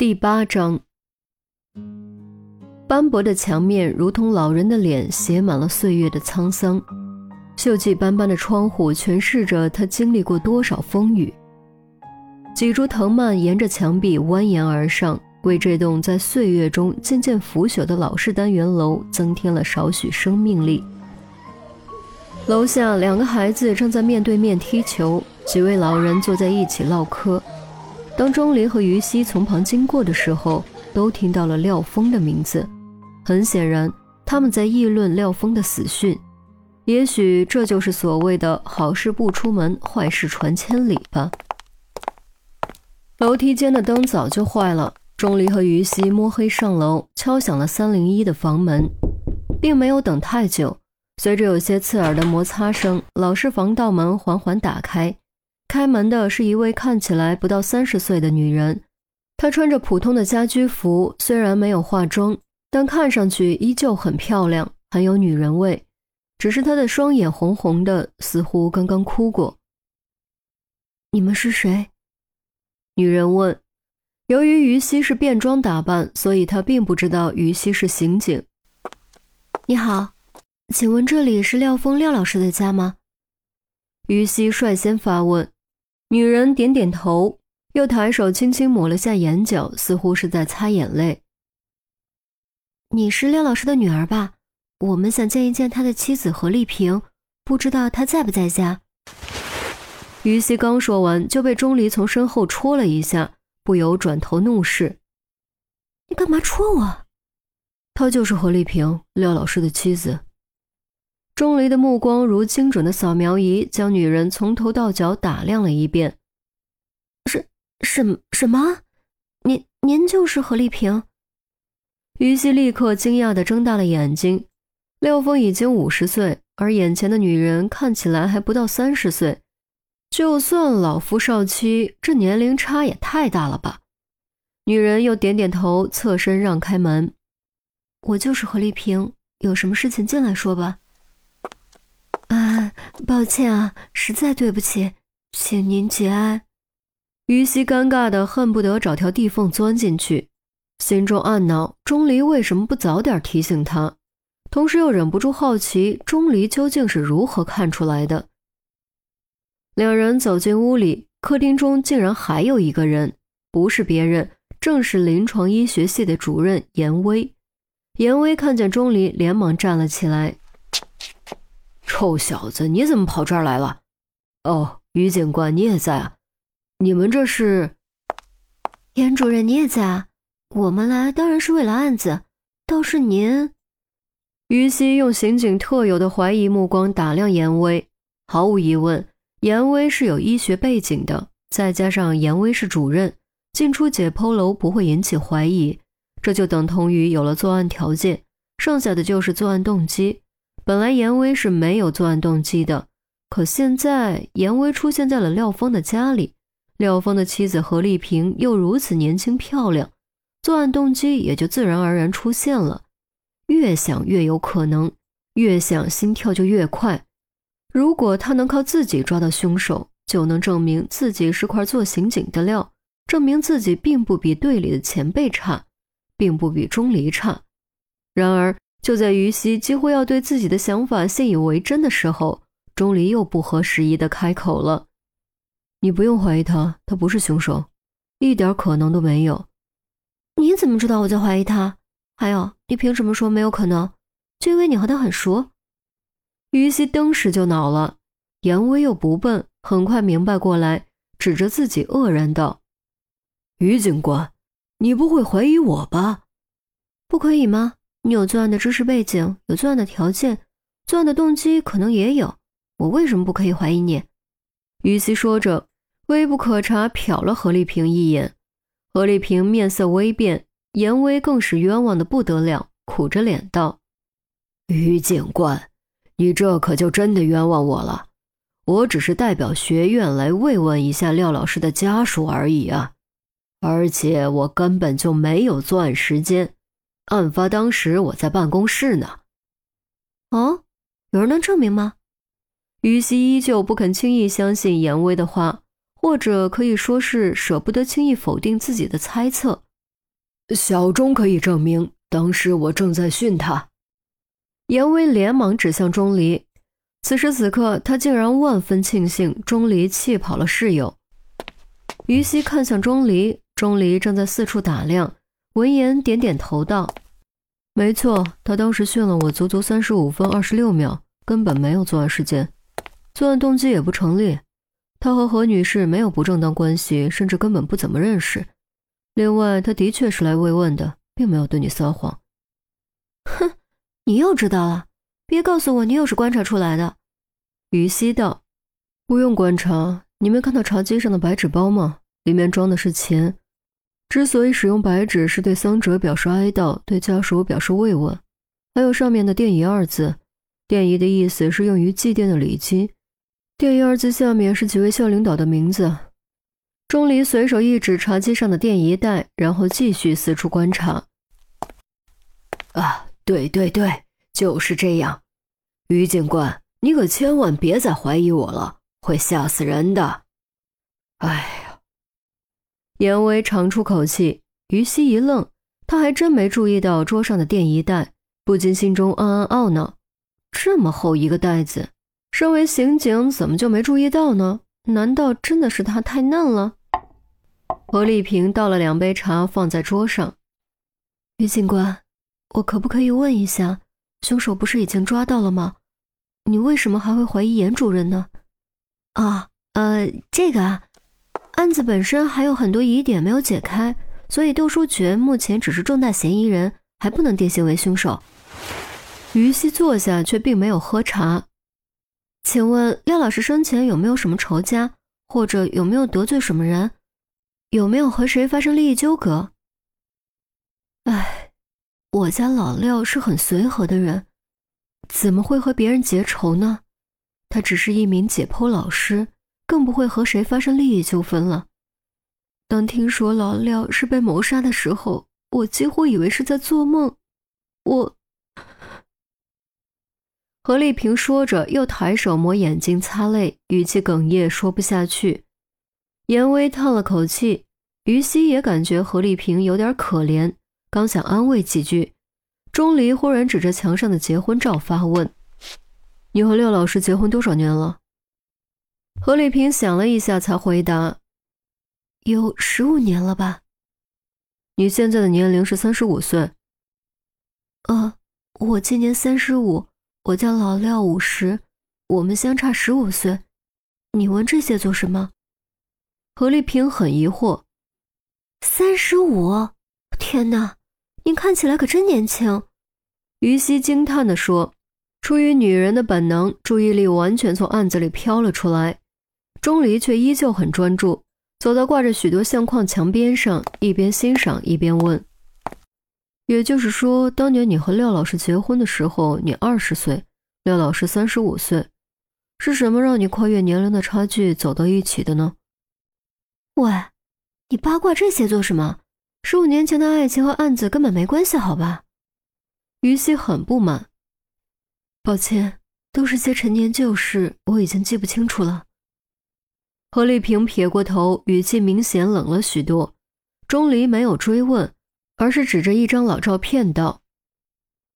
第八章，斑驳的墙面如同老人的脸，写满了岁月的沧桑。锈迹斑斑的窗户诠释着他经历过多少风雨。几株藤蔓沿着墙壁蜿蜒而上，为这栋在岁月中渐渐腐朽的老式单元楼增添了少许生命力。楼下两个孩子正在面对面踢球，几位老人坐在一起唠嗑。当钟离和于西从旁经过的时候，都听到了廖峰的名字。很显然，他们在议论廖峰的死讯。也许这就是所谓的好事不出门，坏事传千里吧。楼梯间的灯早就坏了。钟离和于西摸黑上楼，敲响了三零一的房门，并没有等太久。随着有些刺耳的摩擦声，老式防盗门缓缓打开。开门的是一位看起来不到三十岁的女人，她穿着普通的家居服，虽然没有化妆，但看上去依旧很漂亮，很有女人味。只是她的双眼红红的，似乎刚刚哭过。你们是谁？女人问。由于于西是便装打扮，所以她并不知道于西是刑警。你好，请问这里是廖峰廖老师的家吗？于西率先发问。女人点点头，又抬手轻轻抹了下眼角，似乎是在擦眼泪。你是廖老师的女儿吧？我们想见一见他的妻子何丽萍，不知道她在不在家。于西刚说完，就被钟离从身后戳了一下，不由转头怒视：“你干嘛戳我？”她就是何丽萍，廖老师的妻子。钟离的目光如精准的扫描仪，将女人从头到脚打量了一遍。什什什么？您您就是何丽萍？于西立刻惊讶的睁大了眼睛。廖峰已经五十岁，而眼前的女人看起来还不到三十岁。就算老夫少妻，这年龄差也太大了吧？女人又点点头，侧身让开门。我就是何丽萍，有什么事情进来说吧。抱歉啊，实在对不起，请您节哀。于西尴尬的恨不得找条地缝钻进去，心中暗恼：钟离为什么不早点提醒他？同时又忍不住好奇，钟离究竟是如何看出来的。两人走进屋里，客厅中竟然还有一个人，不是别人，正是临床医学系的主任严威。严威看见钟离，连忙站了起来。臭小子，你怎么跑这儿来了？哦，于警官，你也在啊？你们这是？严主任，你也在啊？我们来当然是为了案子，倒是您……于西用刑警特有的怀疑目光打量严威，毫无疑问，严威是有医学背景的，再加上严威是主任，进出解剖楼不会引起怀疑，这就等同于有了作案条件，剩下的就是作案动机。本来严威是没有作案动机的，可现在严威出现在了廖峰的家里，廖峰的妻子何丽萍又如此年轻漂亮，作案动机也就自然而然出现了。越想越有可能，越想心跳就越快。如果他能靠自己抓到凶手，就能证明自己是块做刑警的料，证明自己并不比队里的前辈差，并不比钟离差。然而。就在于西几乎要对自己的想法信以为真的时候，钟离又不合时宜地开口了：“你不用怀疑他，他不是凶手，一点可能都没有。”你怎么知道我在怀疑他？还有，你凭什么说没有可能？就因为你和他很熟？于西当时就恼了。严威又不笨，很快明白过来，指着自己愕然道：“于警官，你不会怀疑我吧？不可以吗？”你有作案的知识背景，有作案的条件，作案的动机可能也有。我为什么不可以怀疑你？于西说着，微不可察瞟了何丽萍一眼。何丽萍面色微变，严威更是冤枉的不得了，苦着脸道：“于警官，你这可就真的冤枉我了。我只是代表学院来慰问一下廖老师的家属而已啊，而且我根本就没有作案时间。”案发当时我在办公室呢。哦，有人能证明吗？于西依旧不肯轻易相信严威的话，或者可以说是舍不得轻易否定自己的猜测。小钟可以证明，当时我正在训他。严威连忙指向钟离，此时此刻，他竟然万分庆幸钟离气跑了室友。于西看向钟离，钟离正在四处打量，闻言点点头道：“没错，他当时训了我足足三十五分二十六秒，根本没有作案时间，作案动机也不成立。他和何女士没有不正当关系，甚至根本不怎么认识。”另外，他的确是来慰问的，并没有对你撒谎。哼，你又知道了？别告诉我你又是观察出来的。于西道：“不用观察，你没看到茶几上的白纸包吗？里面装的是钱。之所以使用白纸，是对丧者表示哀悼，对家属表示慰问。还有上面的‘奠仪’二字，‘奠仪’的意思是用于祭奠的礼金，‘奠仪’二字下面是几位校领导的名字。”钟离随手一指茶几上的电仪带，然后继续四处观察。啊，对对对，就是这样。于警官，你可千万别再怀疑我了，会吓死人的。哎，严威长出口气。于西一愣，他还真没注意到桌上的电仪袋，不禁心中暗暗懊恼：这么厚一个袋子，身为刑警怎么就没注意到呢？难道真的是他太嫩了？何丽萍倒了两杯茶，放在桌上。于警官，我可不可以问一下，凶手不是已经抓到了吗？你为什么还会怀疑严主任呢？啊，呃，这个啊，案子本身还有很多疑点没有解开，所以窦书觉目前只是重大嫌疑人，还不能定性为凶手。于西坐下，却并没有喝茶。请问廖老师生前有没有什么仇家，或者有没有得罪什么人？有没有和谁发生利益纠葛？哎，我家老廖是很随和的人，怎么会和别人结仇呢？他只是一名解剖老师，更不会和谁发生利益纠纷了。当听说老廖是被谋杀的时候，我几乎以为是在做梦。我……何丽萍说着，又抬手抹眼睛擦泪，语气哽咽，说不下去。严威叹了口气，于西也感觉何丽萍有点可怜，刚想安慰几句，钟离忽然指着墙上的结婚照发问：“你和廖老师结婚多少年了？”何丽萍想了一下，才回答：“有十五年了吧。”“你现在的年龄是三十五岁。”“呃，我今年三十五，我叫老廖，五十，我们相差十五岁。你问这些做什么？”何丽萍很疑惑：“三十五，天哪，您看起来可真年轻。”于西惊叹地说。出于女人的本能，注意力完全从案子里飘了出来。钟离却依旧很专注，走到挂着许多相框墙边上，一边欣赏一边问：“也就是说，当年你和廖老师结婚的时候，你二十岁，廖老师三十五岁，是什么让你跨越年龄的差距走到一起的呢？”喂，你八卦这些做什么？十五年前的爱情和案子根本没关系，好吧？于西很不满，抱歉，都是些陈年旧事，我已经记不清楚了。何丽萍撇过头，语气明显冷了许多。钟离没有追问，而是指着一张老照片道：“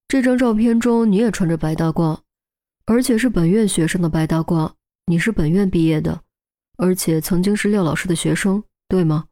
这张照片中你也穿着白大褂，而且是本院学生的白大褂，你是本院毕业的。”而且曾经是廖老师的学生，对吗？